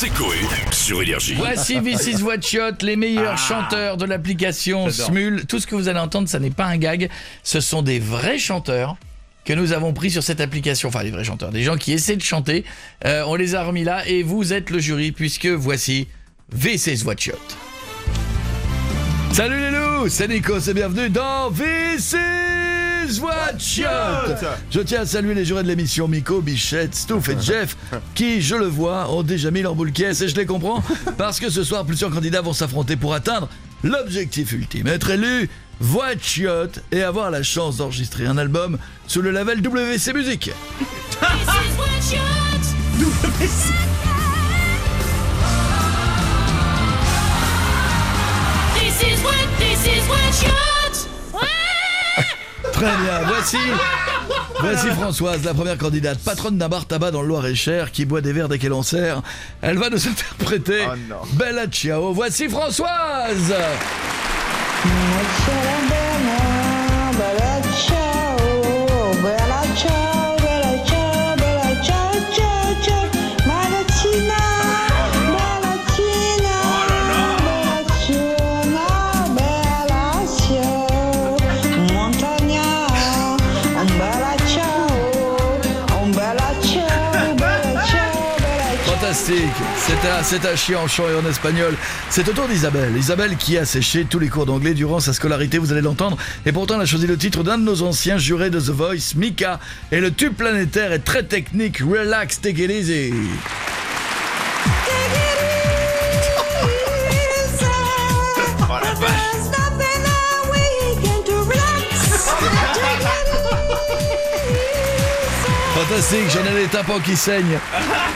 C'est Coé sur Énergie. Voici V6 Watch Shot, les meilleurs chanteurs de l'application Smule. Tout ce que vous allez entendre, ça n'est pas un gag, ce sont des vrais chanteurs que nous avons pris sur cette application, enfin des vrais chanteurs, des gens qui essaient de chanter. Euh, on les a remis là et vous êtes le jury puisque voici V6 Watch Shot. Salut les loups, c'est Nico, c'est bienvenue dans V6 Shot. Je tiens à saluer les jurés de l'émission Miko, Bichette, Stouff et Jeff qui, je le vois, ont déjà mis leur boule caisse et je les comprends parce que ce soir plusieurs candidats vont s'affronter pour atteindre l'objectif ultime, être élu Watch Shot et avoir la chance d'enregistrer un album sous le label WC Music. This Très bien, voici Voici Françoise, la première candidate, patronne d'un bar tabac dans le Loir-et-Cher, qui boit des verres dès qu'elle en sert. Elle va nous interpréter Bella Ciao. Voici Françoise Fantastique C'est un, un chien en chant et en espagnol. C'est au tour d'Isabelle. Isabelle qui a séché tous les cours d'anglais durant sa scolarité, vous allez l'entendre. Et pourtant, elle a choisi le titre d'un de nos anciens jurés de The Voice, Mika. Et le tube planétaire est très technique. Relax, take it easy. Fantastique, j'en ai les tympans qui saignent.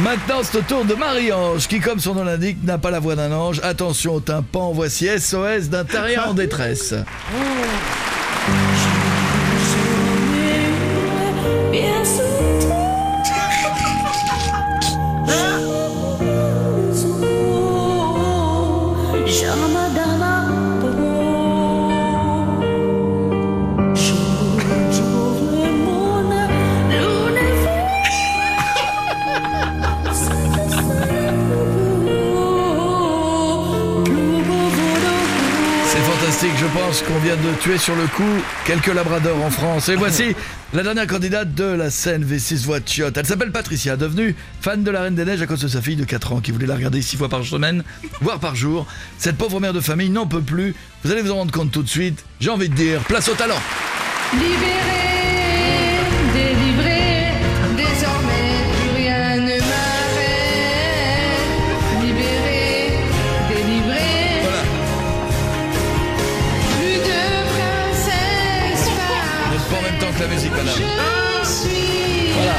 Maintenant, c'est au tour de Marie-Ange, qui, comme son nom l'indique, n'a pas la voix d'un ange. Attention au tympan, voici SOS d'un terrien en détresse. C'est fantastique, je pense qu'on vient de tuer sur le coup quelques labradors en France. Et voici la dernière candidate de la scène V6 Watch Shot. Elle s'appelle Patricia, devenue fan de la Reine des Neiges à cause de sa fille de 4 ans qui voulait la regarder 6 fois par semaine, voire par jour. Cette pauvre mère de famille n'en peut plus. Vous allez vous en rendre compte tout de suite. J'ai envie de dire, place au talent. Libéré, La musique, madame. Je suis. Voilà.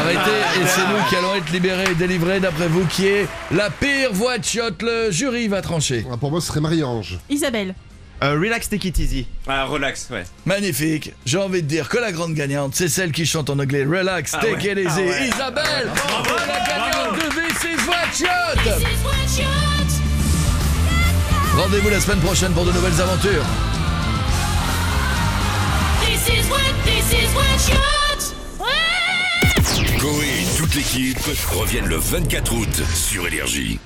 Arrêtez, et c'est nous qui allons être libérés et délivrés d'après vous qui est la pire voix de shot. Le jury va trancher. Ah, Pour moi, ce serait Marie-Ange. Isabelle. Euh, relax, take it easy. Ah, relax, ouais. Magnifique. J'ai envie de dire que la grande gagnante, c'est celle qui chante en anglais. Relax, Ah take ouais. it easy. Ah ouais. Isabelle, Bravo, la gagnante bravo. de V6 Watch This Shot. is what shot. Rendez-vous la semaine prochaine pour de nouvelles aventures. Coé et toute l'équipe reviennent le 24 août sur Énergie.